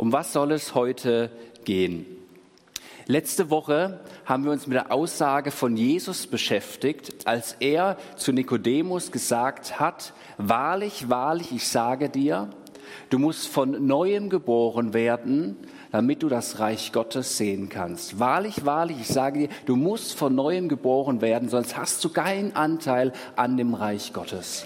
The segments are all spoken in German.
Um was soll es heute gehen? Letzte Woche haben wir uns mit der Aussage von Jesus beschäftigt, als er zu Nikodemus gesagt hat, wahrlich, wahrlich, ich sage dir, du musst von neuem geboren werden, damit du das Reich Gottes sehen kannst. Wahrlich, wahrlich, ich sage dir, du musst von neuem geboren werden, sonst hast du keinen Anteil an dem Reich Gottes.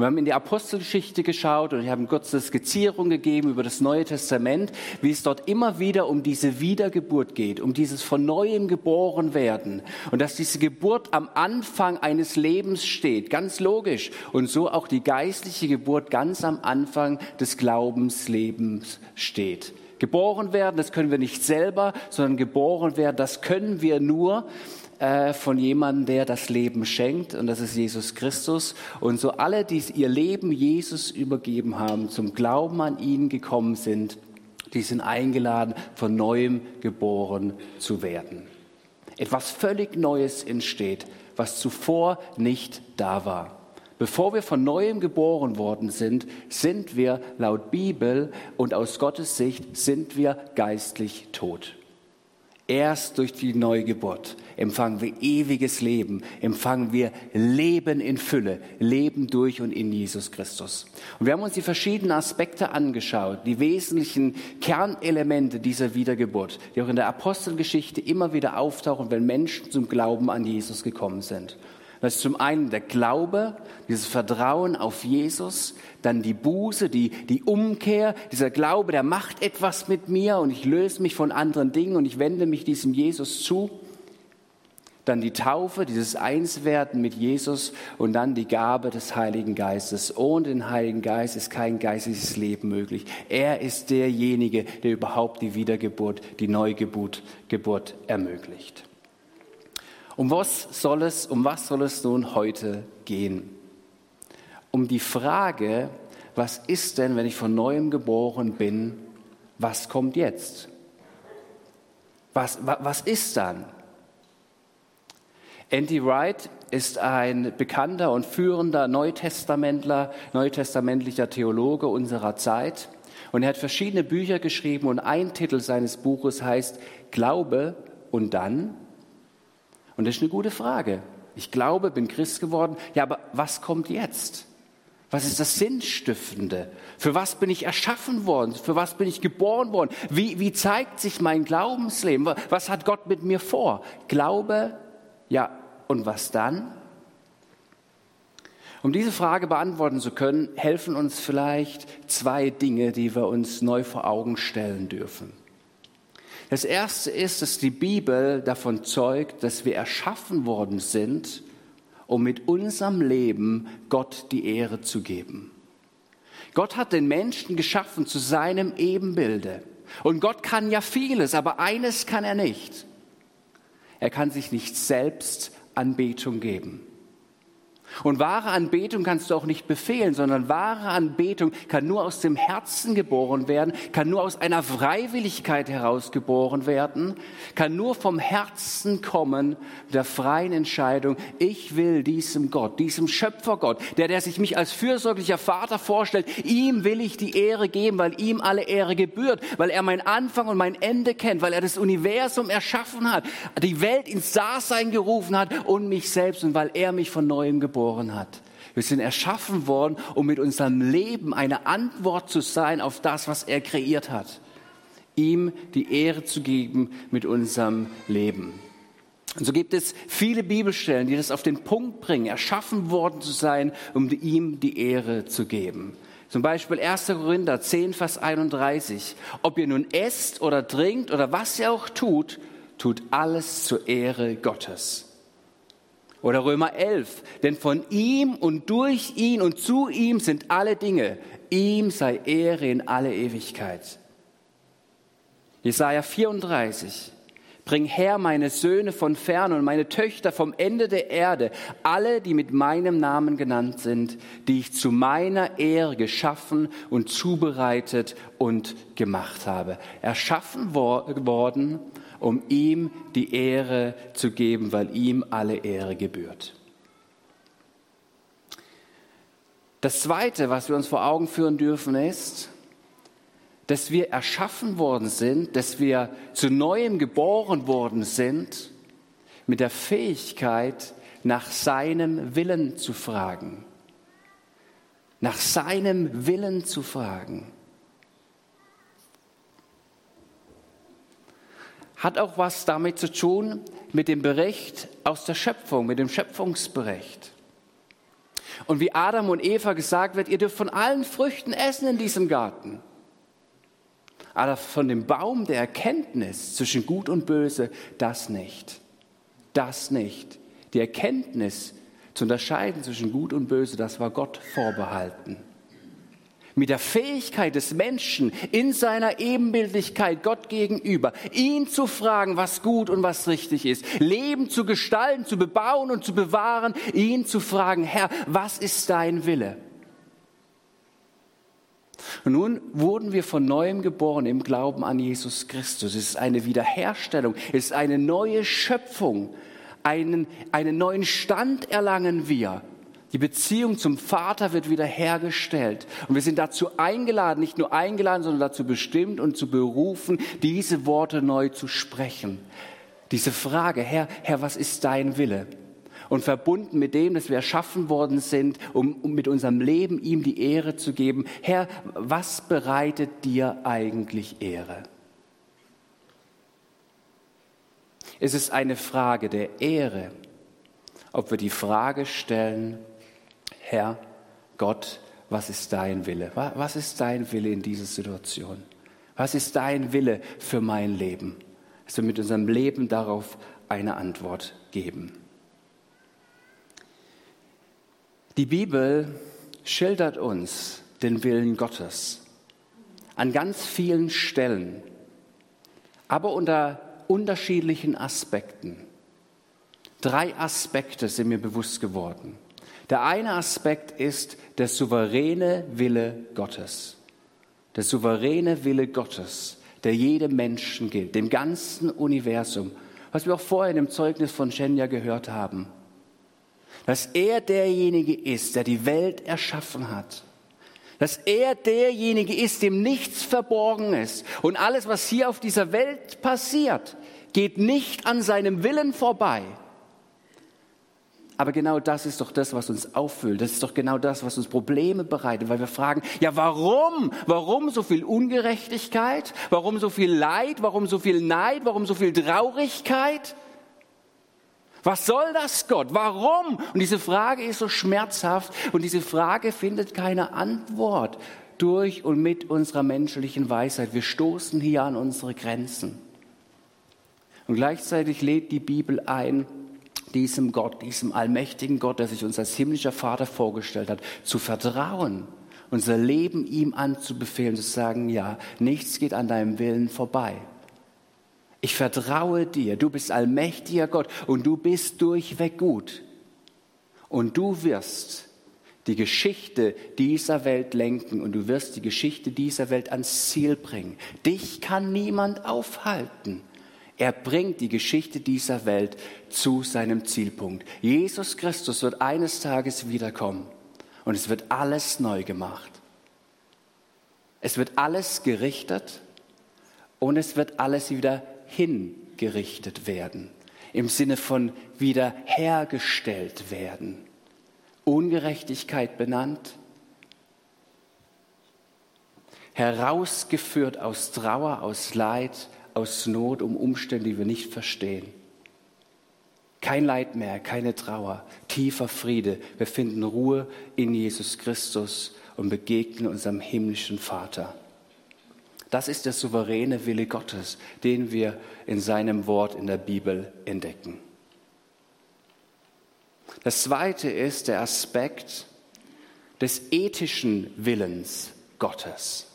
Wir haben in die Apostelgeschichte geschaut und ich habe eine kurze Skizzierung gegeben über das Neue Testament, wie es dort immer wieder um diese Wiedergeburt geht, um dieses von neuem geboren werden und dass diese Geburt am Anfang eines Lebens steht, ganz logisch und so auch die geistliche Geburt ganz am Anfang des Glaubenslebens steht. Geboren werden, das können wir nicht selber, sondern geboren werden, das können wir nur, äh, von jemandem, der das Leben schenkt, und das ist Jesus Christus. Und so alle, die ihr Leben Jesus übergeben haben, zum Glauben an ihn gekommen sind, die sind eingeladen, von neuem geboren zu werden. Etwas völlig Neues entsteht, was zuvor nicht da war. Bevor wir von neuem geboren worden sind, sind wir laut Bibel und aus Gottes Sicht sind wir geistlich tot. Erst durch die Neugeburt empfangen wir ewiges Leben, empfangen wir Leben in Fülle, Leben durch und in Jesus Christus. Und wir haben uns die verschiedenen Aspekte angeschaut, die wesentlichen Kernelemente dieser Wiedergeburt, die auch in der Apostelgeschichte immer wieder auftauchen, wenn Menschen zum Glauben an Jesus gekommen sind. Das ist zum einen der Glaube, dieses Vertrauen auf Jesus, dann die Buße, die, die Umkehr, dieser Glaube, der macht etwas mit mir und ich löse mich von anderen Dingen und ich wende mich diesem Jesus zu. Dann die Taufe, dieses Einswerden mit Jesus und dann die Gabe des Heiligen Geistes. Ohne den Heiligen Geist ist kein geistliches Leben möglich. Er ist derjenige, der überhaupt die Wiedergeburt, die Neugeburt Geburt ermöglicht. Um was soll es, um was soll es nun heute gehen? Um die Frage, was ist denn, wenn ich von neuem geboren bin, was kommt jetzt? Was, was, ist dann? Andy Wright ist ein bekannter und führender Neutestamentler, neutestamentlicher Theologe unserer Zeit. Und er hat verschiedene Bücher geschrieben und ein Titel seines Buches heißt Glaube und dann und das ist eine gute Frage. Ich glaube, bin Christ geworden. Ja, aber was kommt jetzt? Was ist das Sinnstiftende? Für was bin ich erschaffen worden? Für was bin ich geboren worden? Wie, wie zeigt sich mein Glaubensleben? Was hat Gott mit mir vor? Glaube, ja, und was dann? Um diese Frage beantworten zu können, helfen uns vielleicht zwei Dinge, die wir uns neu vor Augen stellen dürfen. Das erste ist, dass die Bibel davon zeugt, dass wir erschaffen worden sind, um mit unserem Leben Gott die Ehre zu geben. Gott hat den Menschen geschaffen zu seinem Ebenbilde. Und Gott kann ja vieles, aber eines kann er nicht. Er kann sich nicht selbst Anbetung geben. Und wahre Anbetung kannst du auch nicht befehlen, sondern wahre Anbetung kann nur aus dem Herzen geboren werden, kann nur aus einer Freiwilligkeit heraus geboren werden, kann nur vom Herzen kommen, der freien Entscheidung, ich will diesem Gott, diesem Schöpfergott, der, der sich mich als fürsorglicher Vater vorstellt, ihm will ich die Ehre geben, weil ihm alle Ehre gebührt, weil er mein Anfang und mein Ende kennt, weil er das Universum erschaffen hat, die Welt ins Dasein gerufen hat und mich selbst und weil er mich von neuem geboren geboren hat. Wir sind erschaffen worden, um mit unserem Leben eine Antwort zu sein auf das, was er kreiert hat. Ihm die Ehre zu geben mit unserem Leben. Und so gibt es viele Bibelstellen, die das auf den Punkt bringen, erschaffen worden zu sein, um ihm die Ehre zu geben. Zum Beispiel 1. Korinther 10, Vers 31. Ob ihr nun esst oder trinkt oder was ihr auch tut, tut alles zur Ehre Gottes. Oder Römer 11, denn von ihm und durch ihn und zu ihm sind alle Dinge. Ihm sei Ehre in alle Ewigkeit. Jesaja 34, bring her meine Söhne von fern und meine Töchter vom Ende der Erde, alle, die mit meinem Namen genannt sind, die ich zu meiner Ehre geschaffen und zubereitet und gemacht habe. Erschaffen worden um ihm die Ehre zu geben, weil ihm alle Ehre gebührt. Das Zweite, was wir uns vor Augen führen dürfen, ist, dass wir erschaffen worden sind, dass wir zu neuem geboren worden sind, mit der Fähigkeit, nach seinem Willen zu fragen. Nach seinem Willen zu fragen. Hat auch was damit zu tun mit dem Bericht aus der Schöpfung, mit dem Schöpfungsbericht. Und wie Adam und Eva gesagt wird, ihr dürft von allen Früchten essen in diesem Garten. Aber von dem Baum der Erkenntnis zwischen Gut und Böse, das nicht. Das nicht. Die Erkenntnis zu unterscheiden zwischen Gut und Böse, das war Gott vorbehalten. Mit der Fähigkeit des Menschen in seiner Ebenbildlichkeit Gott gegenüber, ihn zu fragen, was gut und was richtig ist, Leben zu gestalten, zu bebauen und zu bewahren, ihn zu fragen, Herr, was ist dein Wille? Nun wurden wir von neuem geboren im Glauben an Jesus Christus. Es ist eine Wiederherstellung, es ist eine neue Schöpfung, einen, einen neuen Stand erlangen wir. Die Beziehung zum Vater wird wiederhergestellt. Und wir sind dazu eingeladen, nicht nur eingeladen, sondern dazu bestimmt und zu berufen, diese Worte neu zu sprechen. Diese Frage, Herr, Herr, was ist dein Wille? Und verbunden mit dem, dass wir erschaffen worden sind, um, um mit unserem Leben ihm die Ehre zu geben. Herr, was bereitet dir eigentlich Ehre? Es ist eine Frage der Ehre, ob wir die Frage stellen, Herr, Gott, was ist dein Wille? Was ist dein Wille in dieser Situation? Was ist dein Wille für mein Leben? Dass wir mit unserem Leben darauf eine Antwort geben. Die Bibel schildert uns den Willen Gottes an ganz vielen Stellen, aber unter unterschiedlichen Aspekten. Drei Aspekte sind mir bewusst geworden. Der eine Aspekt ist der souveräne Wille Gottes. Der souveräne Wille Gottes, der jedem Menschen gilt, dem ganzen Universum, was wir auch vorhin im Zeugnis von Shenya gehört haben. Dass er derjenige ist, der die Welt erschaffen hat. Dass er derjenige ist, dem nichts verborgen ist. Und alles, was hier auf dieser Welt passiert, geht nicht an seinem Willen vorbei. Aber genau das ist doch das, was uns auffüllt. Das ist doch genau das, was uns Probleme bereitet, weil wir fragen, ja warum? Warum so viel Ungerechtigkeit? Warum so viel Leid? Warum so viel Neid? Warum so viel Traurigkeit? Was soll das, Gott? Warum? Und diese Frage ist so schmerzhaft und diese Frage findet keine Antwort durch und mit unserer menschlichen Weisheit. Wir stoßen hier an unsere Grenzen. Und gleichzeitig lädt die Bibel ein, diesem Gott, diesem allmächtigen Gott, der sich uns als himmlischer Vater vorgestellt hat, zu vertrauen, unser Leben ihm anzubefehlen, zu sagen, ja, nichts geht an deinem Willen vorbei. Ich vertraue dir, du bist allmächtiger Gott und du bist durchweg gut. Und du wirst die Geschichte dieser Welt lenken und du wirst die Geschichte dieser Welt ans Ziel bringen. Dich kann niemand aufhalten. Er bringt die Geschichte dieser Welt zu seinem Zielpunkt. Jesus Christus wird eines Tages wiederkommen und es wird alles neu gemacht. Es wird alles gerichtet und es wird alles wieder hingerichtet werden. Im Sinne von wiederhergestellt werden. Ungerechtigkeit benannt, herausgeführt aus Trauer, aus Leid, aus Not, um Umstände, die wir nicht verstehen. Kein Leid mehr, keine Trauer, tiefer Friede. Wir finden Ruhe in Jesus Christus und begegnen unserem himmlischen Vater. Das ist der souveräne Wille Gottes, den wir in seinem Wort in der Bibel entdecken. Das zweite ist der Aspekt des ethischen Willens Gottes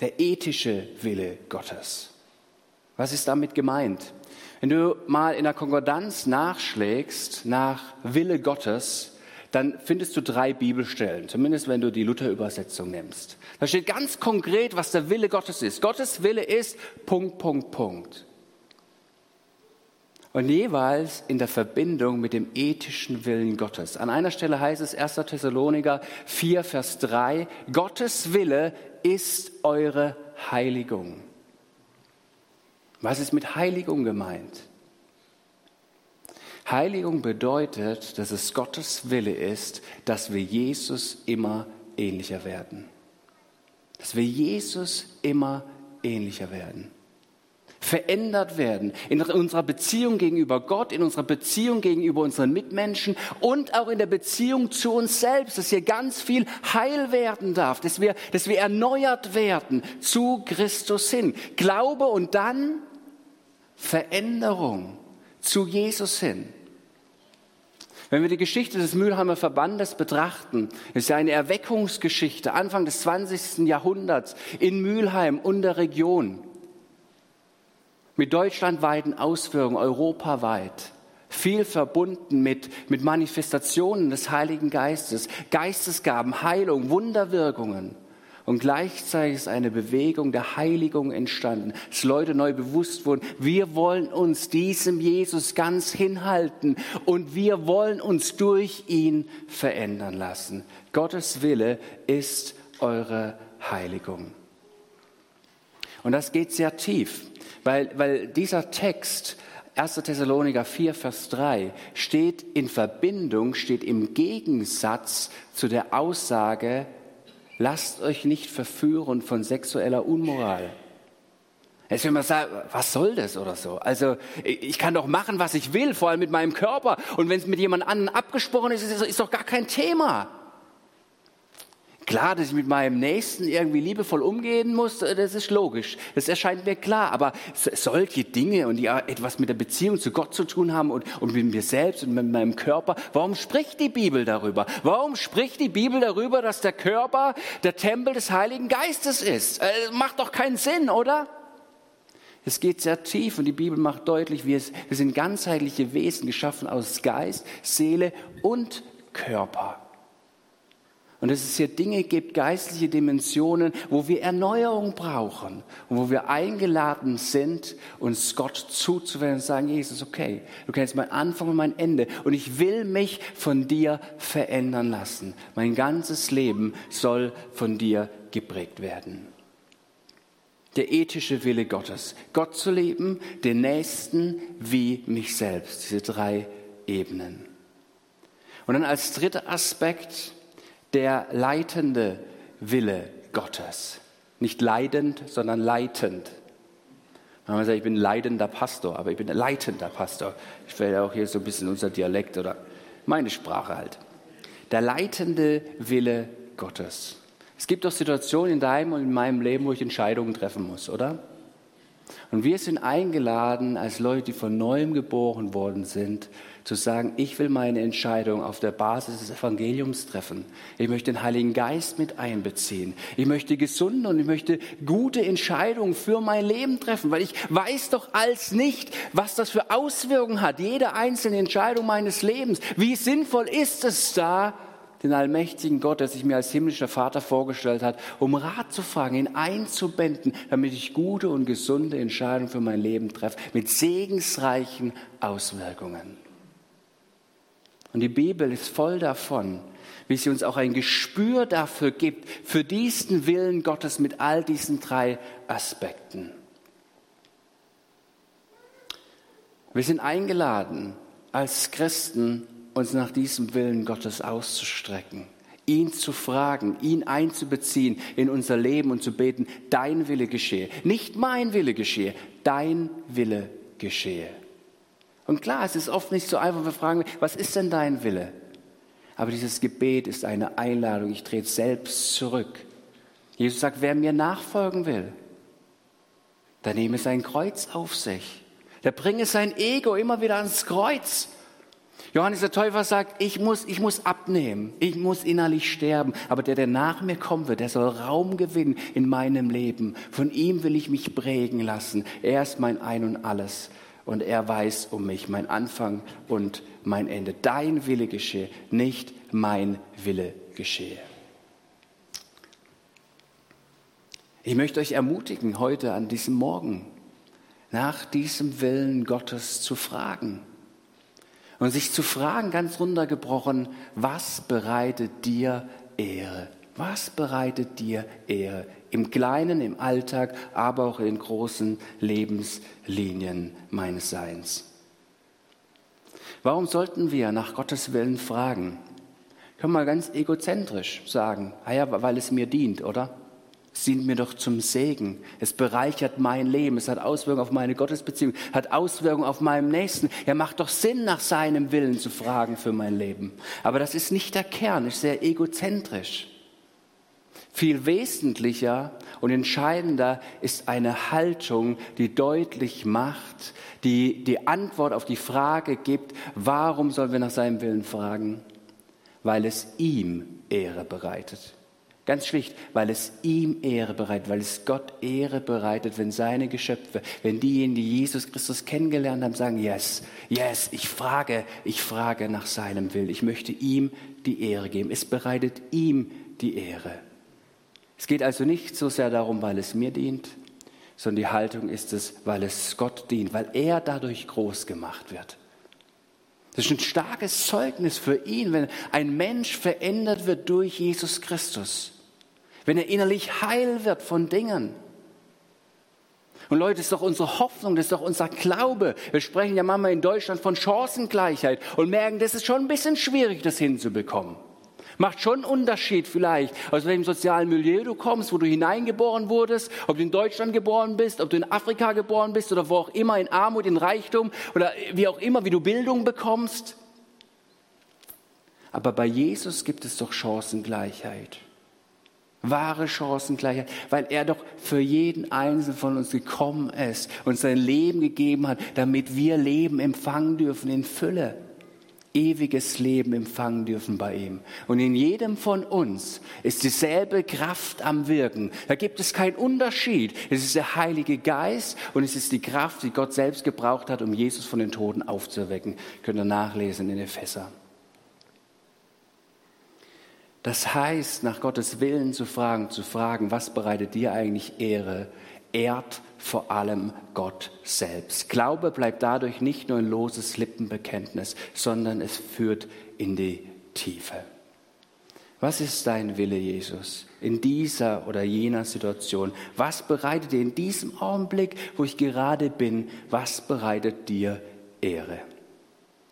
der ethische Wille Gottes. Was ist damit gemeint? Wenn du mal in der Konkordanz nachschlägst nach Wille Gottes, dann findest du drei Bibelstellen, zumindest wenn du die Luther-Übersetzung nimmst. Da steht ganz konkret, was der Wille Gottes ist. Gottes Wille ist Punkt, Punkt, Punkt. Und jeweils in der Verbindung mit dem ethischen Willen Gottes. An einer Stelle heißt es 1. Thessaloniker 4, Vers 3, Gottes Wille ist eure Heiligung. Was ist mit Heiligung gemeint? Heiligung bedeutet, dass es Gottes Wille ist, dass wir Jesus immer ähnlicher werden. Dass wir Jesus immer ähnlicher werden. Verändert werden in unserer Beziehung gegenüber Gott, in unserer Beziehung gegenüber unseren Mitmenschen und auch in der Beziehung zu uns selbst, dass hier ganz viel heil werden darf, dass wir, dass wir erneuert werden zu Christus hin. Glaube und dann Veränderung zu Jesus hin. Wenn wir die Geschichte des Mülheimer Verbandes betrachten, ist ja eine Erweckungsgeschichte Anfang des 20. Jahrhunderts in Mülheim und der Region mit deutschlandweiten Auswirkungen, europaweit. Viel verbunden mit, mit Manifestationen des Heiligen Geistes, Geistesgaben, Heilung, Wunderwirkungen. Und gleichzeitig ist eine Bewegung der Heiligung entstanden, dass Leute neu bewusst wurden, wir wollen uns diesem Jesus ganz hinhalten und wir wollen uns durch ihn verändern lassen. Gottes Wille ist eure Heiligung. Und das geht sehr tief, weil, weil dieser Text 1. Thessaloniker 4, Vers 3 steht in Verbindung, steht im Gegensatz zu der Aussage, lasst euch nicht verführen von sexueller Unmoral. Jetzt will man sagen, was soll das oder so? Also ich kann doch machen, was ich will, vor allem mit meinem Körper. Und wenn es mit jemand anderem abgesprochen ist, ist, ist doch gar kein Thema. Klar, dass ich mit meinem Nächsten irgendwie liebevoll umgehen muss, äh, das ist logisch. Das erscheint mir klar. Aber solche Dinge und die etwas mit der Beziehung zu Gott zu tun haben und, und mit mir selbst und mit meinem Körper, warum spricht die Bibel darüber? Warum spricht die Bibel darüber, dass der Körper der Tempel des Heiligen Geistes ist? Äh, macht doch keinen Sinn, oder? Es geht sehr tief und die Bibel macht deutlich, wir, wir sind ganzheitliche Wesen geschaffen aus Geist, Seele und Körper. Und dass es hier Dinge gibt, geistliche Dimensionen, wo wir Erneuerung brauchen und wo wir eingeladen sind, uns Gott zuzuwenden und sagen, Jesus, okay, du kennst mein Anfang und mein Ende und ich will mich von dir verändern lassen. Mein ganzes Leben soll von dir geprägt werden. Der ethische Wille Gottes. Gott zu leben, den Nächsten wie mich selbst. Diese drei Ebenen. Und dann als dritter Aspekt, der leitende Wille Gottes. Nicht leidend, sondern leitend. Man sagt, ich bin leidender Pastor, aber ich bin leitender Pastor. Ich werde auch hier so ein bisschen unser Dialekt oder meine Sprache halt. Der leitende Wille Gottes. Es gibt doch Situationen in deinem und in meinem Leben, wo ich Entscheidungen treffen muss, oder? Und wir sind eingeladen, als Leute, die von neuem geboren worden sind, zu sagen, ich will meine Entscheidung auf der Basis des Evangeliums treffen. Ich möchte den Heiligen Geist mit einbeziehen. Ich möchte gesunde und ich möchte gute Entscheidungen für mein Leben treffen, weil ich weiß doch als nicht, was das für Auswirkungen hat. Jede einzelne Entscheidung meines Lebens. Wie sinnvoll ist es da, den allmächtigen Gott, der sich mir als himmlischer Vater vorgestellt hat, um Rat zu fragen, ihn einzubinden, damit ich gute und gesunde Entscheidungen für mein Leben treffe, mit segensreichen Auswirkungen. Und die Bibel ist voll davon, wie sie uns auch ein Gespür dafür gibt, für diesen Willen Gottes mit all diesen drei Aspekten. Wir sind eingeladen, als Christen uns nach diesem Willen Gottes auszustrecken, ihn zu fragen, ihn einzubeziehen in unser Leben und zu beten, dein Wille geschehe. Nicht mein Wille geschehe, dein Wille geschehe. Und klar, es ist oft nicht so einfach, wir fragen, was ist denn dein Wille? Aber dieses Gebet ist eine Einladung, ich trete selbst zurück. Jesus sagt, wer mir nachfolgen will, der nehme sein Kreuz auf sich. Der bringe sein Ego immer wieder ans Kreuz. Johannes der Täufer sagt, ich muss, ich muss abnehmen, ich muss innerlich sterben, aber der, der nach mir kommen wird, der soll Raum gewinnen in meinem Leben. Von ihm will ich mich prägen lassen. Er ist mein Ein und Alles und er weiß um mich, mein Anfang und mein Ende. Dein Wille geschehe, nicht mein Wille geschehe. Ich möchte euch ermutigen heute an diesem Morgen, nach diesem Willen Gottes zu fragen. Und sich zu fragen, ganz runtergebrochen, was bereitet dir Ehre? Was bereitet dir Ehre? Im Kleinen, im Alltag, aber auch in den großen Lebenslinien meines Seins. Warum sollten wir nach Gottes Willen fragen? Können wir ganz egozentrisch sagen, ah ja, weil es mir dient, oder? Es dient mir doch zum Segen. Es bereichert mein Leben. Es hat Auswirkungen auf meine Gottesbeziehung, hat Auswirkungen auf meinen Nächsten. Er macht doch Sinn, nach seinem Willen zu fragen für mein Leben. Aber das ist nicht der Kern, ist sehr egozentrisch. Viel wesentlicher und entscheidender ist eine Haltung, die deutlich macht, die die Antwort auf die Frage gibt, warum sollen wir nach seinem Willen fragen? Weil es ihm Ehre bereitet. Ganz schlicht, weil es ihm Ehre bereitet, weil es Gott Ehre bereitet, wenn seine Geschöpfe, wenn diejenigen, die Jesus Christus kennengelernt haben, sagen, yes, yes, ich frage, ich frage nach seinem Willen. Ich möchte ihm die Ehre geben. Es bereitet ihm die Ehre. Es geht also nicht so sehr darum, weil es mir dient, sondern die Haltung ist es, weil es Gott dient, weil er dadurch groß gemacht wird. Das ist ein starkes Zeugnis für ihn, wenn ein Mensch verändert wird durch Jesus Christus wenn er innerlich heil wird von Dingen. Und Leute, das ist doch unsere Hoffnung, das ist doch unser Glaube. Wir sprechen ja manchmal in Deutschland von Chancengleichheit und merken, das ist schon ein bisschen schwierig, das hinzubekommen. Macht schon einen Unterschied vielleicht, aus welchem sozialen Milieu du kommst, wo du hineingeboren wurdest, ob du in Deutschland geboren bist, ob du in Afrika geboren bist oder wo auch immer, in Armut, in Reichtum oder wie auch immer, wie du Bildung bekommst. Aber bei Jesus gibt es doch Chancengleichheit. Wahre Chancengleichheit, weil er doch für jeden Einzelnen von uns gekommen ist und sein Leben gegeben hat, damit wir Leben empfangen dürfen in Fülle. Ewiges Leben empfangen dürfen bei ihm. Und in jedem von uns ist dieselbe Kraft am Wirken. Da gibt es keinen Unterschied. Es ist der Heilige Geist und es ist die Kraft, die Gott selbst gebraucht hat, um Jesus von den Toten aufzuwecken. Könnt ihr nachlesen in Epheser. Das heißt, nach Gottes Willen zu fragen, zu fragen, was bereitet dir eigentlich Ehre, ehrt vor allem Gott selbst. Glaube bleibt dadurch nicht nur ein loses Lippenbekenntnis, sondern es führt in die Tiefe. Was ist dein Wille, Jesus, in dieser oder jener Situation? Was bereitet dir in diesem Augenblick, wo ich gerade bin, was bereitet dir Ehre?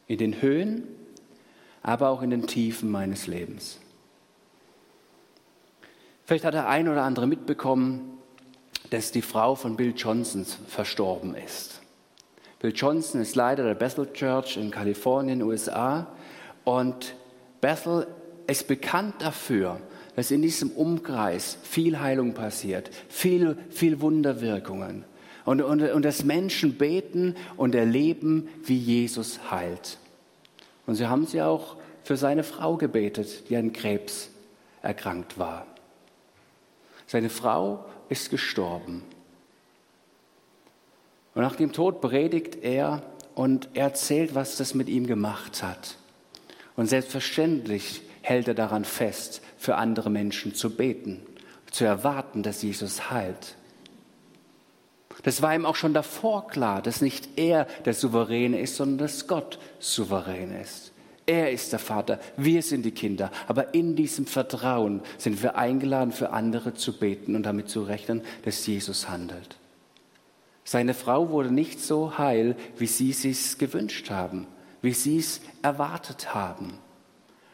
In den Höhen, aber auch in den Tiefen meines Lebens. Vielleicht hat der ein oder andere mitbekommen, dass die Frau von Bill Johnson verstorben ist. Bill Johnson ist Leiter der Bethel Church in Kalifornien, USA. Und Bethel ist bekannt dafür, dass in diesem Umkreis viel Heilung passiert, viel, viel Wunderwirkungen. Und, und, und dass Menschen beten und erleben, wie Jesus heilt. Und sie haben sie auch für seine Frau gebetet, die an Krebs erkrankt war. Seine Frau ist gestorben. Und nach dem Tod predigt er und erzählt, was das mit ihm gemacht hat. Und selbstverständlich hält er daran fest, für andere Menschen zu beten, zu erwarten, dass Jesus heilt. Das war ihm auch schon davor klar, dass nicht er der Souveräne ist, sondern dass Gott souverän ist. Er ist der Vater, wir sind die Kinder. Aber in diesem Vertrauen sind wir eingeladen, für andere zu beten und damit zu rechnen, dass Jesus handelt. Seine Frau wurde nicht so heil, wie sie es gewünscht haben, wie sie es erwartet haben,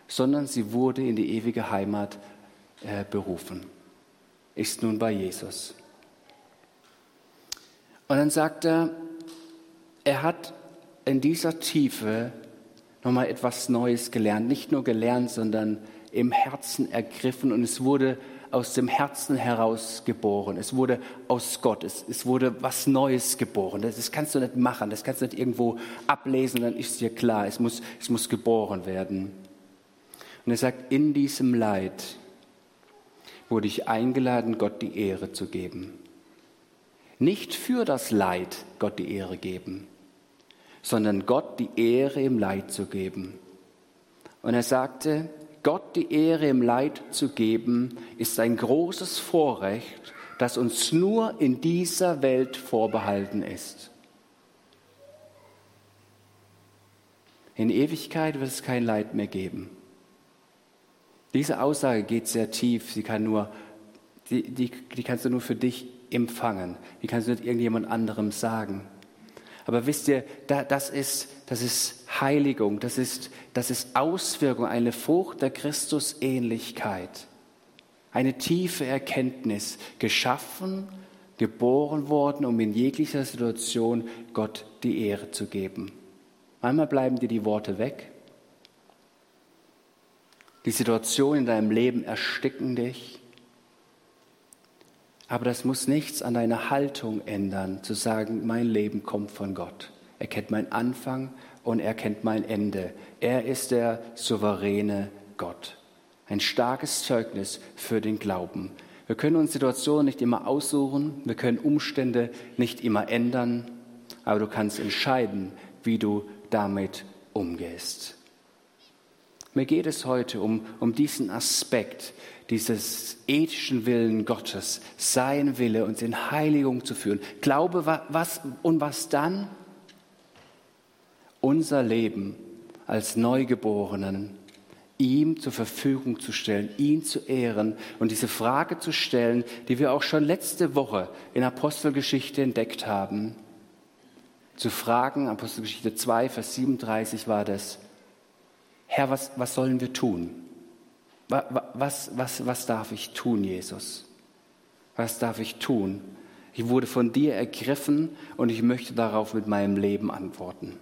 sondern sie wurde in die ewige Heimat äh, berufen, ist nun bei Jesus. Und dann sagt er, er hat in dieser Tiefe nochmal etwas Neues gelernt. Nicht nur gelernt, sondern im Herzen ergriffen und es wurde aus dem Herzen heraus geboren. Es wurde aus Gott. Es, es wurde was Neues geboren. Das, das, kannst du nicht machen. Das kannst du nicht irgendwo ablesen, dann ist dir klar. Es muss, es muss geboren werden. Und er sagt, in diesem Leid wurde ich eingeladen, Gott die Ehre zu geben. Nicht für das Leid Gott die Ehre geben, sondern Gott die Ehre im Leid zu geben. Und er sagte, Gott die Ehre im Leid zu geben, ist ein großes Vorrecht, das uns nur in dieser Welt vorbehalten ist. In Ewigkeit wird es kein Leid mehr geben. Diese Aussage geht sehr tief, sie kann nur, die, die, die kannst du nur für dich empfangen, die kannst du nicht irgendjemand anderem sagen. Aber wisst ihr, das ist, das ist Heiligung, das ist, das ist Auswirkung, eine Frucht der Christusähnlichkeit. Eine tiefe Erkenntnis, geschaffen, geboren worden, um in jeglicher Situation Gott die Ehre zu geben. Manchmal bleiben dir die Worte weg. Die Situationen in deinem Leben ersticken dich. Aber das muss nichts an deiner Haltung ändern, zu sagen, mein Leben kommt von Gott. Er kennt meinen Anfang und er kennt mein Ende. Er ist der souveräne Gott. Ein starkes Zeugnis für den Glauben. Wir können uns Situationen nicht immer aussuchen, wir können Umstände nicht immer ändern, aber du kannst entscheiden, wie du damit umgehst. Mir geht es heute um, um diesen Aspekt, dieses ethischen Willen Gottes, sein Wille, uns in Heiligung zu führen. Glaube, was und was dann? Unser Leben als Neugeborenen ihm zur Verfügung zu stellen, ihn zu ehren und diese Frage zu stellen, die wir auch schon letzte Woche in Apostelgeschichte entdeckt haben. Zu fragen, Apostelgeschichte 2, Vers 37 war das, Herr, was, was sollen wir tun? Was, was, was darf ich tun, Jesus? Was darf ich tun? Ich wurde von dir ergriffen und ich möchte darauf mit meinem Leben antworten.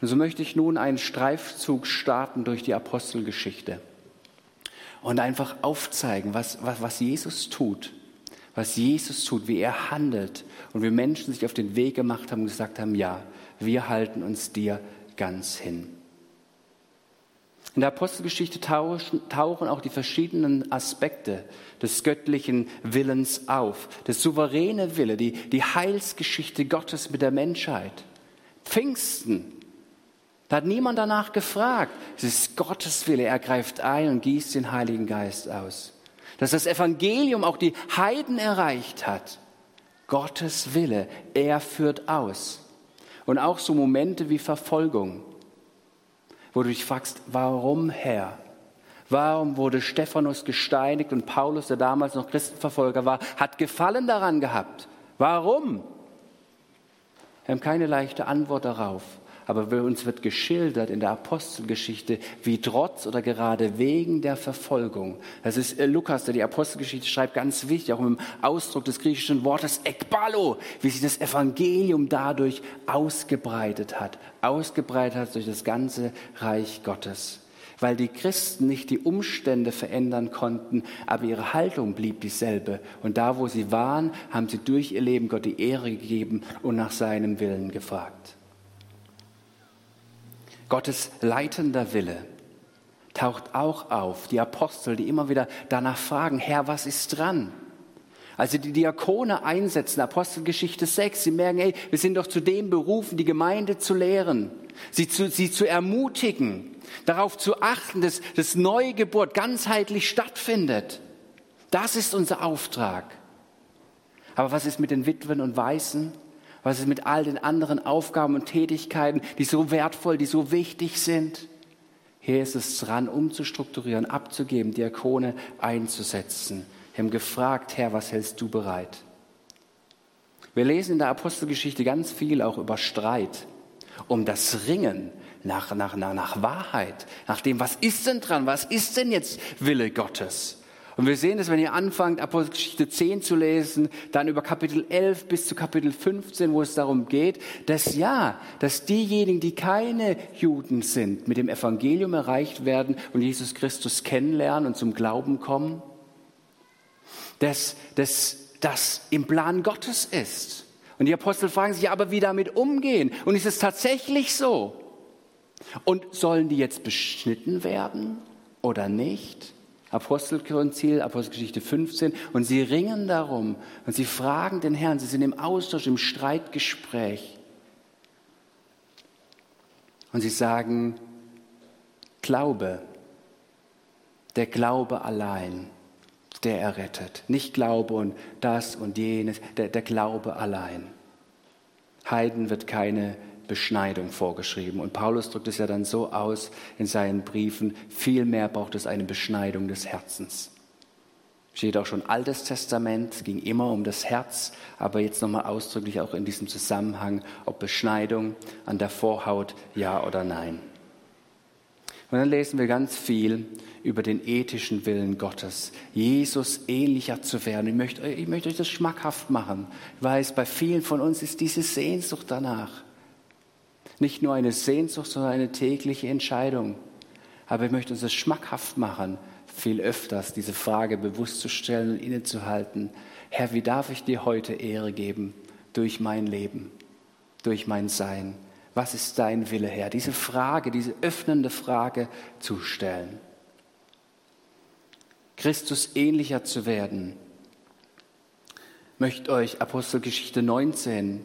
Und so möchte ich nun einen Streifzug starten durch die Apostelgeschichte und einfach aufzeigen, was, was, was Jesus tut, was Jesus tut, wie er handelt und wie Menschen sich auf den Weg gemacht haben und gesagt haben, ja, wir halten uns dir ganz hin. In der Apostelgeschichte tauchen auch die verschiedenen Aspekte des göttlichen Willens auf. Der souveräne Wille, die, die Heilsgeschichte Gottes mit der Menschheit. Pfingsten, da hat niemand danach gefragt. Es ist Gottes Wille, er greift ein und gießt den Heiligen Geist aus. Dass das Evangelium auch die Heiden erreicht hat. Gottes Wille, er führt aus. Und auch so Momente wie Verfolgung wo du dich fragst, warum Herr? Warum wurde Stephanus gesteinigt und Paulus, der damals noch Christenverfolger war, hat Gefallen daran gehabt? Warum? Wir haben keine leichte Antwort darauf. Aber uns wird geschildert in der Apostelgeschichte, wie trotz oder gerade wegen der Verfolgung. Das ist äh, Lukas, der die Apostelgeschichte schreibt, ganz wichtig, auch im Ausdruck des griechischen Wortes ekbalo, wie sich das Evangelium dadurch ausgebreitet hat. Ausgebreitet hat durch das ganze Reich Gottes weil die Christen nicht die Umstände verändern konnten, aber ihre Haltung blieb dieselbe. Und da, wo sie waren, haben sie durch ihr Leben Gott die Ehre gegeben und nach seinem Willen gefragt. Gottes leitender Wille taucht auch auf. Die Apostel, die immer wieder danach fragen, Herr, was ist dran? Also die Diakone einsetzen, Apostelgeschichte 6, sie merken, hey, wir sind doch zu dem berufen, die Gemeinde zu lehren, sie zu, sie zu ermutigen, darauf zu achten, dass das Neugeburt ganzheitlich stattfindet. Das ist unser Auftrag. Aber was ist mit den Witwen und Weißen? Was ist mit all den anderen Aufgaben und Tätigkeiten, die so wertvoll, die so wichtig sind? Hier ist es dran, umzustrukturieren, abzugeben, Diakone einzusetzen. Wir haben gefragt, Herr, was hältst du bereit? Wir lesen in der Apostelgeschichte ganz viel auch über Streit, um das Ringen nach, nach, nach, nach Wahrheit, nach dem, was ist denn dran, was ist denn jetzt Wille Gottes? Und wir sehen es, wenn ihr anfangt, Apostelgeschichte 10 zu lesen, dann über Kapitel 11 bis zu Kapitel 15, wo es darum geht, dass ja, dass diejenigen, die keine Juden sind, mit dem Evangelium erreicht werden und Jesus Christus kennenlernen und zum Glauben kommen, dass das im Plan Gottes ist. Und die Apostel fragen sich, ja, aber wie damit umgehen? Und ist es tatsächlich so? Und sollen die jetzt beschnitten werden oder nicht? Apostelkonzil, Apostelgeschichte 15, und sie ringen darum und sie fragen den Herrn, sie sind im Austausch, im Streitgespräch. Und sie sagen, Glaube, der Glaube allein, der errettet. Nicht Glaube und das und jenes, der, der Glaube allein. Heiden wird keine Beschneidung vorgeschrieben. Und Paulus drückt es ja dann so aus in seinen Briefen, vielmehr braucht es eine Beschneidung des Herzens. Steht auch schon Altes Testament, es ging immer um das Herz, aber jetzt nochmal ausdrücklich auch in diesem Zusammenhang, ob Beschneidung an der Vorhaut, ja oder nein. Und dann lesen wir ganz viel über den ethischen Willen Gottes, Jesus ähnlicher zu werden. Ich möchte, ich möchte euch das schmackhaft machen. Ich weiß, bei vielen von uns ist diese Sehnsucht danach. Nicht nur eine Sehnsucht, sondern eine tägliche Entscheidung. Aber ich möchte uns das schmackhaft machen, viel öfters diese Frage bewusst zu stellen und innezuhalten. Herr, wie darf ich dir heute Ehre geben durch mein Leben, durch mein Sein? was ist dein Wille, Herr? Diese Frage, diese öffnende Frage zu stellen. Christus ähnlicher zu werden. Möchte euch Apostelgeschichte 19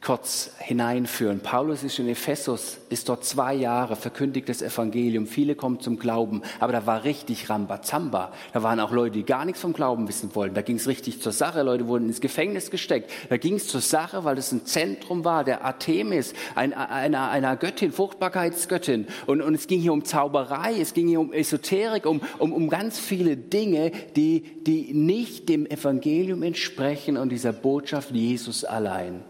kurz hineinführen. Paulus ist in Ephesus, ist dort zwei Jahre, verkündigt das Evangelium. Viele kommen zum Glauben, aber da war richtig Rambazamba. Da waren auch Leute, die gar nichts vom Glauben wissen wollten. Da ging es richtig zur Sache. Leute wurden ins Gefängnis gesteckt. Da ging es zur Sache, weil es ein Zentrum war, der Artemis, ein, einer, einer Göttin, Fruchtbarkeitsgöttin. Und, und es ging hier um Zauberei, es ging hier um Esoterik, um, um, um ganz viele Dinge, die, die nicht dem Evangelium entsprechen und dieser Botschaft Jesus allein.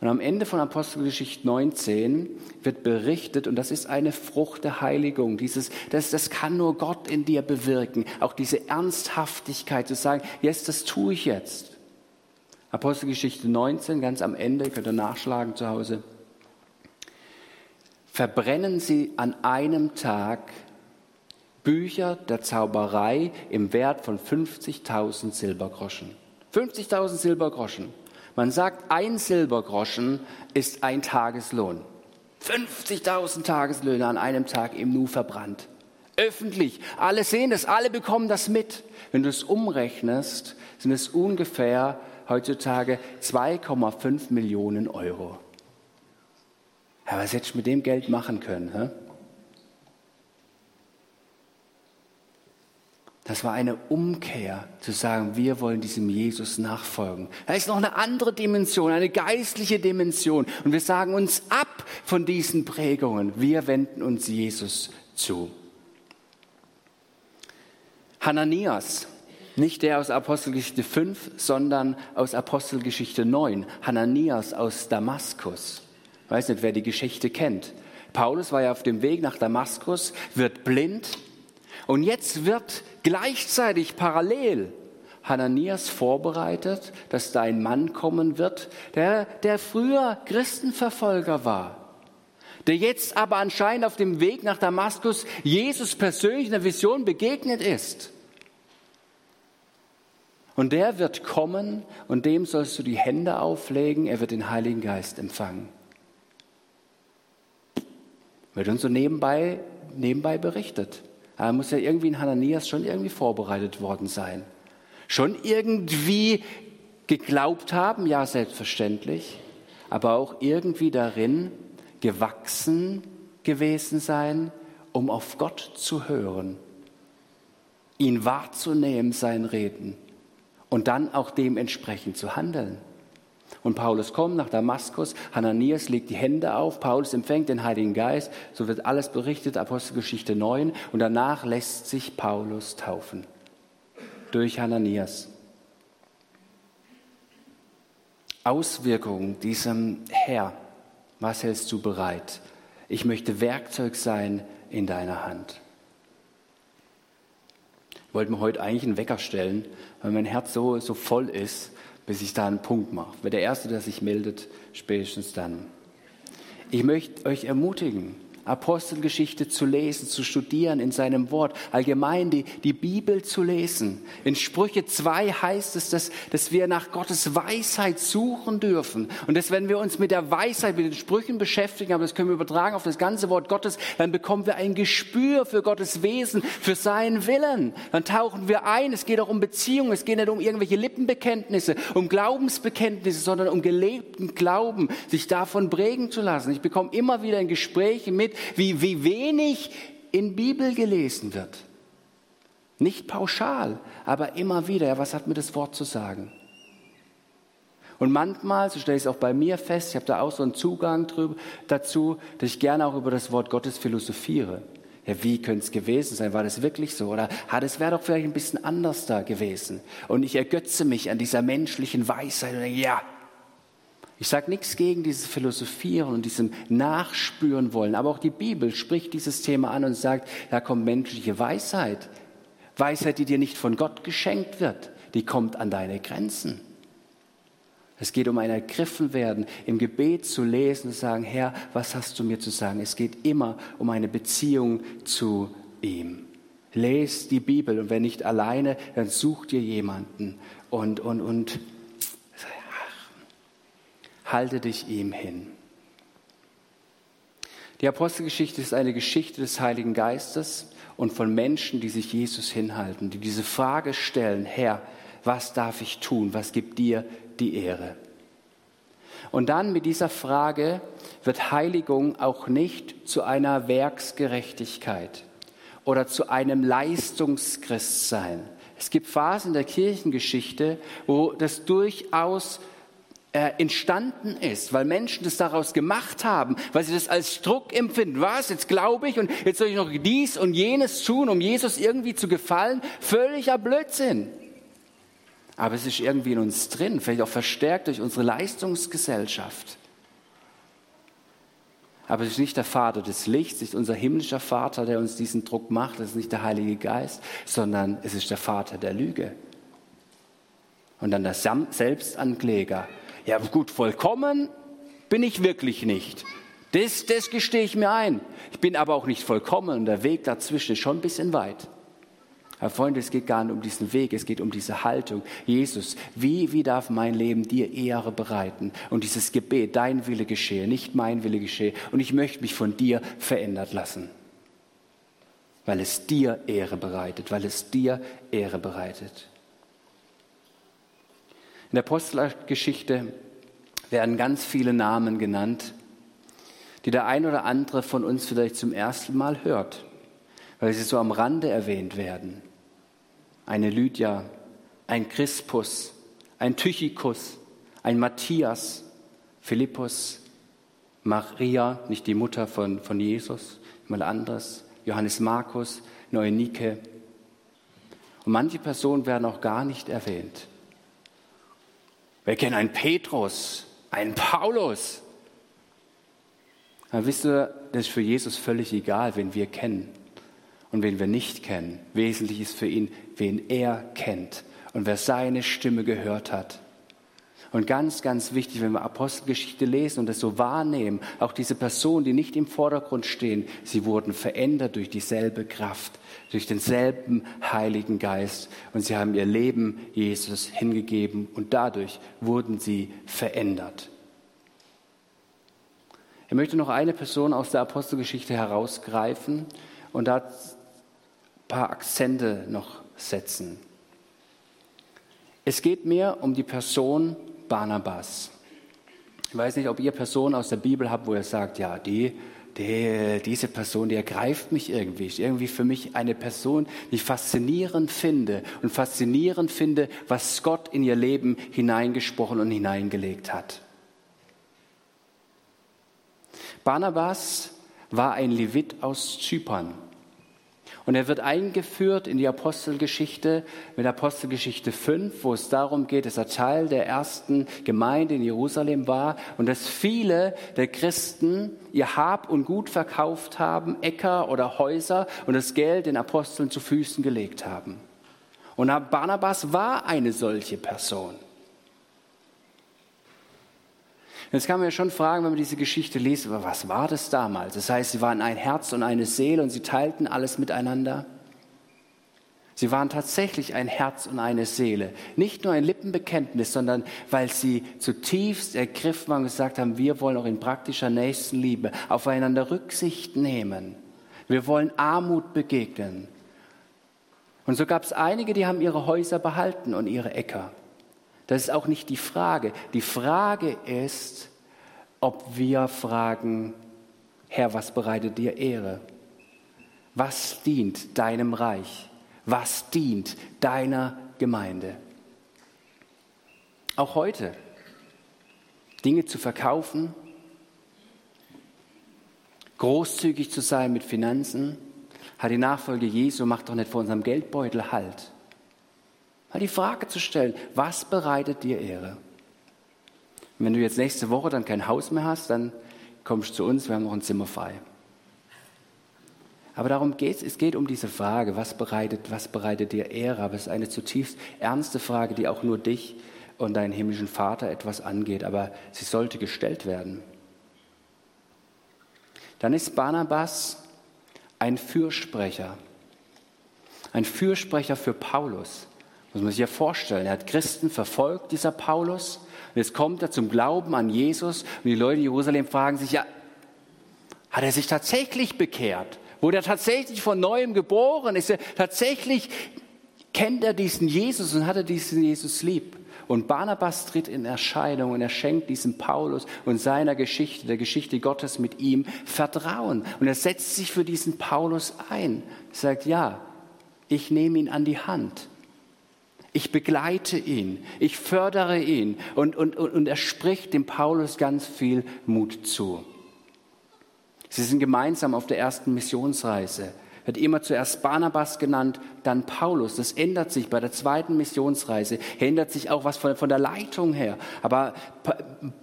Und am Ende von Apostelgeschichte 19 wird berichtet, und das ist eine Frucht der Heiligung, dieses, das, das kann nur Gott in dir bewirken, auch diese Ernsthaftigkeit zu sagen, jetzt, das tue ich jetzt. Apostelgeschichte 19, ganz am Ende, könnt ihr nachschlagen zu Hause. Verbrennen sie an einem Tag Bücher der Zauberei im Wert von 50.000 Silbergroschen. 50.000 Silbergroschen. Man sagt, ein Silbergroschen ist ein Tageslohn. 50.000 Tageslöhne an einem Tag im Nu verbrannt. Öffentlich. Alle sehen das, alle bekommen das mit. Wenn du es umrechnest, sind es ungefähr heutzutage 2,5 Millionen Euro. Ja, was hätte ich mit dem Geld machen können? Hä? Das war eine Umkehr, zu sagen, wir wollen diesem Jesus nachfolgen. Da ist noch eine andere Dimension, eine geistliche Dimension. Und wir sagen uns ab von diesen Prägungen. Wir wenden uns Jesus zu. Hananias, nicht der aus Apostelgeschichte 5, sondern aus Apostelgeschichte 9. Hananias aus Damaskus. Ich weiß nicht, wer die Geschichte kennt. Paulus war ja auf dem Weg nach Damaskus, wird blind, und jetzt wird gleichzeitig parallel Hananias vorbereitet, dass da ein Mann kommen wird, der, der früher Christenverfolger war, der jetzt aber anscheinend auf dem Weg nach Damaskus Jesus persönlich in der Vision begegnet ist. Und der wird kommen und dem sollst du die Hände auflegen, er wird den Heiligen Geist empfangen. Wird uns so nebenbei, nebenbei berichtet. Da muss ja irgendwie in Hananias schon irgendwie vorbereitet worden sein. Schon irgendwie geglaubt haben, ja selbstverständlich, aber auch irgendwie darin gewachsen gewesen sein, um auf Gott zu hören, ihn wahrzunehmen, sein Reden und dann auch dementsprechend zu handeln. Und Paulus kommt nach Damaskus, Hananias legt die Hände auf, Paulus empfängt den Heiligen Geist, so wird alles berichtet, Apostelgeschichte 9, und danach lässt sich Paulus taufen durch Hananias. Auswirkungen diesem Herr, was hältst du bereit? Ich möchte Werkzeug sein in deiner Hand. Ich wollte mir heute eigentlich einen Wecker stellen, weil mein Herz so, so voll ist bis ich da einen Punkt mache. Wer der Erste, der sich meldet, spätestens dann. Ich möchte euch ermutigen, Apostelgeschichte zu lesen, zu studieren in seinem Wort, allgemein die, die Bibel zu lesen. In Sprüche 2 heißt es, dass, dass wir nach Gottes Weisheit suchen dürfen. Und dass wenn wir uns mit der Weisheit, mit den Sprüchen beschäftigen, aber das können wir übertragen auf das ganze Wort Gottes, dann bekommen wir ein Gespür für Gottes Wesen, für seinen Willen. Dann tauchen wir ein. Es geht auch um Beziehungen. Es geht nicht um irgendwelche Lippenbekenntnisse, um Glaubensbekenntnisse, sondern um gelebten Glauben, sich davon prägen zu lassen. Ich bekomme immer wieder in Gesprächen mit, wie, wie wenig in Bibel gelesen wird. Nicht pauschal, aber immer wieder. Ja, was hat mir das Wort zu sagen? Und manchmal, so stelle ich es auch bei mir fest, ich habe da auch so einen Zugang drüber, dazu, dass ich gerne auch über das Wort Gottes philosophiere. Ja, wie könnte es gewesen sein? War das wirklich so? Oder hat es wäre doch vielleicht ein bisschen anders da gewesen? Und ich ergötze mich an dieser menschlichen Weisheit und denke, ja, ich sage nichts gegen dieses Philosophieren und diesem Nachspüren wollen, aber auch die Bibel spricht dieses Thema an und sagt, da kommt menschliche Weisheit. Weisheit, die dir nicht von Gott geschenkt wird, die kommt an deine Grenzen. Es geht um ein Ergriffenwerden, im Gebet zu lesen und sagen, Herr, was hast du mir zu sagen? Es geht immer um eine Beziehung zu ihm. Lest die Bibel und wenn nicht alleine, dann such dir jemanden und, und, und halte dich ihm hin. Die Apostelgeschichte ist eine Geschichte des Heiligen Geistes und von Menschen, die sich Jesus hinhalten, die diese Frage stellen, Herr, was darf ich tun? Was gibt dir die Ehre? Und dann mit dieser Frage wird Heiligung auch nicht zu einer Werksgerechtigkeit oder zu einem Leistungschristsein. Es gibt Phasen der Kirchengeschichte, wo das durchaus äh, entstanden ist, weil Menschen das daraus gemacht haben, weil sie das als Druck empfinden. Was? Jetzt glaube ich und jetzt soll ich noch dies und jenes tun, um Jesus irgendwie zu gefallen. Völliger Blödsinn. Aber es ist irgendwie in uns drin, vielleicht auch verstärkt durch unsere Leistungsgesellschaft. Aber es ist nicht der Vater des Lichts, es ist unser himmlischer Vater, der uns diesen Druck macht. Es ist nicht der Heilige Geist, sondern es ist der Vater der Lüge. Und dann der Selbstankläger, ja gut, vollkommen bin ich wirklich nicht. Das, das gestehe ich mir ein. Ich bin aber auch nicht vollkommen und der Weg dazwischen ist schon ein bisschen weit. Aber Freunde, es geht gar nicht um diesen Weg, es geht um diese Haltung. Jesus, wie, wie darf mein Leben dir Ehre bereiten? Und dieses Gebet, dein Wille geschehe, nicht mein Wille geschehe. Und ich möchte mich von dir verändert lassen. Weil es dir Ehre bereitet, weil es dir Ehre bereitet. In der Apostelgeschichte werden ganz viele Namen genannt, die der ein oder andere von uns vielleicht zum ersten Mal hört, weil sie so am Rande erwähnt werden. Eine Lydia, ein Crispus, ein Tychikus, ein Matthias, Philippus, Maria, nicht die Mutter von, von Jesus, mal anders, Johannes Markus, Neunike. Und manche Personen werden auch gar nicht erwähnt. Wir kennen einen Petrus, einen Paulus. Aber wisst ihr, das ist für Jesus völlig egal, wen wir kennen und wen wir nicht kennen. Wesentlich ist für ihn, wen er kennt und wer seine Stimme gehört hat. Und ganz, ganz wichtig, wenn wir Apostelgeschichte lesen und das so wahrnehmen, auch diese Personen, die nicht im Vordergrund stehen, sie wurden verändert durch dieselbe Kraft, durch denselben Heiligen Geist und sie haben ihr Leben Jesus hingegeben und dadurch wurden sie verändert. Ich möchte noch eine Person aus der Apostelgeschichte herausgreifen und da ein paar Akzente noch setzen. Es geht mir um die Person Barnabas. Ich weiß nicht, ob ihr Personen aus der Bibel habt, wo ihr sagt, ja, die, die, diese Person, die ergreift mich irgendwie. Ist irgendwie für mich eine Person, die ich faszinierend finde und faszinierend finde, was Gott in ihr Leben hineingesprochen und hineingelegt hat. Barnabas war ein Levit aus Zypern. Und er wird eingeführt in die Apostelgeschichte mit Apostelgeschichte 5, wo es darum geht, dass er Teil der ersten Gemeinde in Jerusalem war und dass viele der Christen ihr Hab und Gut verkauft haben, Äcker oder Häuser und das Geld den Aposteln zu Füßen gelegt haben. Und Barnabas war eine solche Person. Jetzt kann man ja schon fragen, wenn man diese Geschichte liest, was war das damals? Das heißt, sie waren ein Herz und eine Seele und sie teilten alles miteinander. Sie waren tatsächlich ein Herz und eine Seele. Nicht nur ein Lippenbekenntnis, sondern weil sie zutiefst ergriffen waren und gesagt haben, wir wollen auch in praktischer Nächstenliebe aufeinander Rücksicht nehmen. Wir wollen Armut begegnen. Und so gab es einige, die haben ihre Häuser behalten und ihre Äcker. Das ist auch nicht die Frage. Die Frage ist, ob wir fragen, Herr, was bereitet dir Ehre? Was dient deinem Reich? Was dient deiner Gemeinde? Auch heute Dinge zu verkaufen, großzügig zu sein mit Finanzen, hat die Nachfolge Jesu, macht doch nicht vor unserem Geldbeutel Halt. Mal die Frage zu stellen, was bereitet dir Ehre? Und wenn du jetzt nächste Woche dann kein Haus mehr hast, dann kommst du zu uns, wir haben noch ein Zimmer frei. Aber darum geht es, es geht um diese Frage, was bereitet, was bereitet dir Ehre? Aber es ist eine zutiefst ernste Frage, die auch nur dich und deinen himmlischen Vater etwas angeht, aber sie sollte gestellt werden. Dann ist Barnabas ein Fürsprecher, ein Fürsprecher für Paulus. Muss man sich ja vorstellen. Er hat Christen verfolgt, dieser Paulus. Und jetzt kommt er zum Glauben an Jesus und die Leute in Jerusalem fragen sich, ja, hat er sich tatsächlich bekehrt? Wurde er tatsächlich von neuem geboren? Ist er tatsächlich, kennt er diesen Jesus und hat er diesen Jesus lieb? Und Barnabas tritt in Erscheinung und er schenkt diesem Paulus und seiner Geschichte, der Geschichte Gottes mit ihm, Vertrauen. Und er setzt sich für diesen Paulus ein. Er sagt, ja, ich nehme ihn an die Hand. Ich begleite ihn, ich fördere ihn und, und, und, er spricht dem Paulus ganz viel Mut zu. Sie sind gemeinsam auf der ersten Missionsreise. Wird immer zuerst Barnabas genannt, dann Paulus. Das ändert sich bei der zweiten Missionsreise. Ändert sich auch was von, von der Leitung her. Aber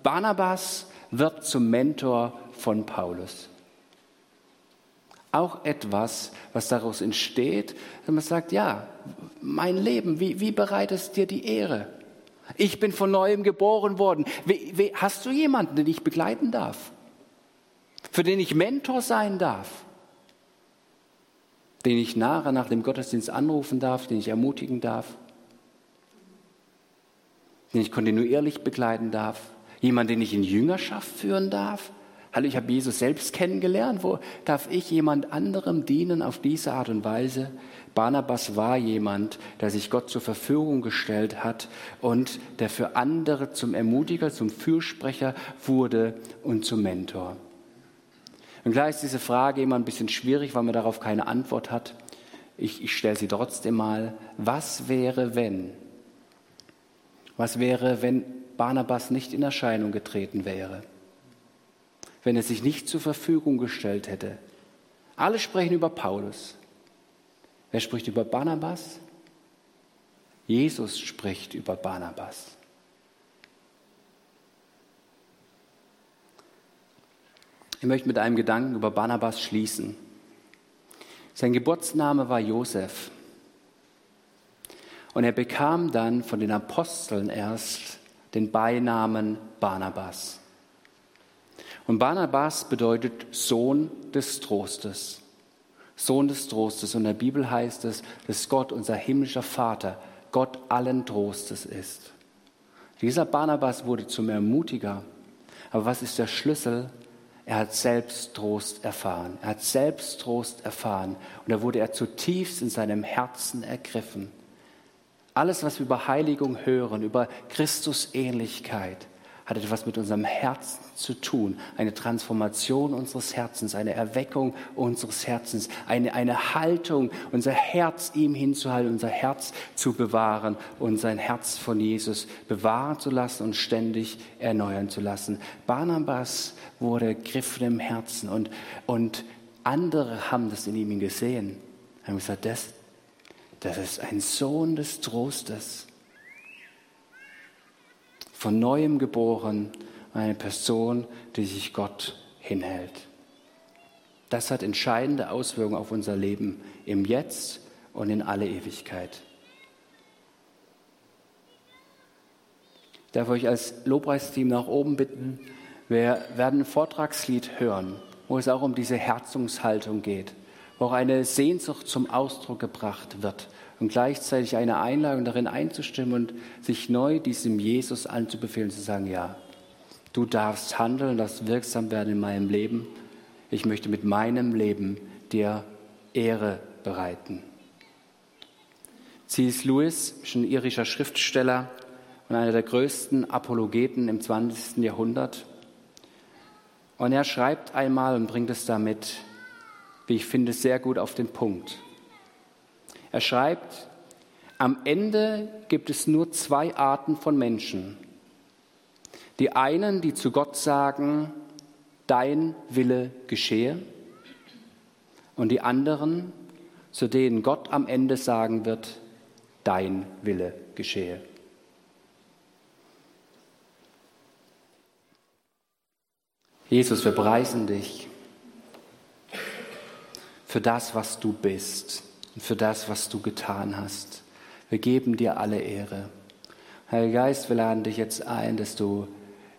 Barnabas wird zum Mentor von Paulus. Auch etwas, was daraus entsteht, wenn man sagt, ja, mein Leben, wie, wie bereitest dir die Ehre? Ich bin von neuem geboren worden. Wie, wie, hast du jemanden, den ich begleiten darf? für den ich Mentor sein darf, den ich nachher nach dem Gottesdienst anrufen darf, den ich ermutigen darf, den ich kontinuierlich begleiten darf, jemand, den ich in Jüngerschaft führen darf. Hallo, ich habe Jesus selbst kennengelernt. Wo darf ich jemand anderem dienen auf diese Art und Weise? Barnabas war jemand, der sich Gott zur Verfügung gestellt hat und der für andere zum Ermutiger, zum Fürsprecher wurde und zum Mentor. Und klar ist diese Frage immer ein bisschen schwierig, weil man darauf keine Antwort hat. Ich, ich stelle sie trotzdem mal. Was wäre, wenn? Was wäre, wenn Barnabas nicht in Erscheinung getreten wäre? Wenn er sich nicht zur Verfügung gestellt hätte? Alle sprechen über Paulus. Wer spricht über Barnabas? Jesus spricht über Barnabas. Ich möchte mit einem Gedanken über Barnabas schließen. Sein Geburtsname war Josef. Und er bekam dann von den Aposteln erst den Beinamen Barnabas. Und Barnabas bedeutet Sohn des Trostes. Sohn des Trostes. Und in der Bibel heißt es, dass Gott, unser himmlischer Vater, Gott allen Trostes ist. Dieser Barnabas wurde zum Ermutiger. Aber was ist der Schlüssel? Er hat selbst Trost erfahren. Er hat selbst Trost erfahren. Und da wurde er zutiefst in seinem Herzen ergriffen. Alles, was wir über Heiligung hören, über Christusähnlichkeit, hat etwas mit unserem Herzen zu tun. Eine Transformation unseres Herzens, eine Erweckung unseres Herzens, eine, eine Haltung, unser Herz ihm hinzuhalten, unser Herz zu bewahren und sein Herz von Jesus bewahren zu lassen und ständig erneuern zu lassen. Barnabas wurde griffen im Herzen und, und andere haben das in ihm gesehen. Haben gesagt, das, das ist ein Sohn des Trostes von neuem geboren, eine Person, die sich Gott hinhält. Das hat entscheidende Auswirkungen auf unser Leben im Jetzt und in alle Ewigkeit. Ich darf euch als Lobpreisteam nach oben bitten. Wir werden ein Vortragslied hören, wo es auch um diese Herzungshaltung geht, wo auch eine Sehnsucht zum Ausdruck gebracht wird und gleichzeitig eine Einladung darin einzustimmen und sich neu diesem Jesus anzubefehlen, zu sagen, ja, du darfst handeln, darfst wirksam werden in meinem Leben. Ich möchte mit meinem Leben dir Ehre bereiten. C.S. Lewis ein irischer Schriftsteller und einer der größten Apologeten im 20. Jahrhundert. Und er schreibt einmal und bringt es damit, wie ich finde, sehr gut auf den Punkt. Er schreibt, am Ende gibt es nur zwei Arten von Menschen. Die einen, die zu Gott sagen, dein Wille geschehe, und die anderen, zu denen Gott am Ende sagen wird, dein Wille geschehe. Jesus, wir preisen dich für das, was du bist und für das, was du getan hast. Wir geben dir alle Ehre. Heiliger Geist, wir laden dich jetzt ein, dass du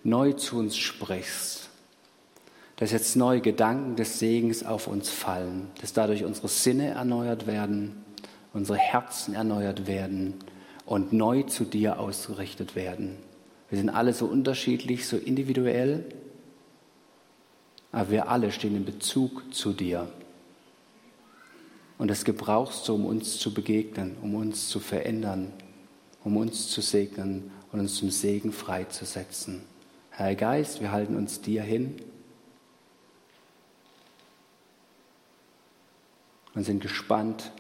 neu zu uns sprichst, dass jetzt neue Gedanken des Segens auf uns fallen, dass dadurch unsere Sinne erneuert werden, unsere Herzen erneuert werden und neu zu dir ausgerichtet werden. Wir sind alle so unterschiedlich, so individuell, aber wir alle stehen in Bezug zu dir. Und das gebrauchst du, um uns zu begegnen, um uns zu verändern, um uns zu segnen und uns zum Segen freizusetzen. Herr Geist, wir halten uns dir hin und sind gespannt,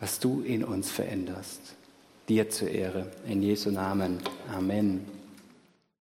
was du in uns veränderst. Dir zur Ehre. In Jesu Namen. Amen.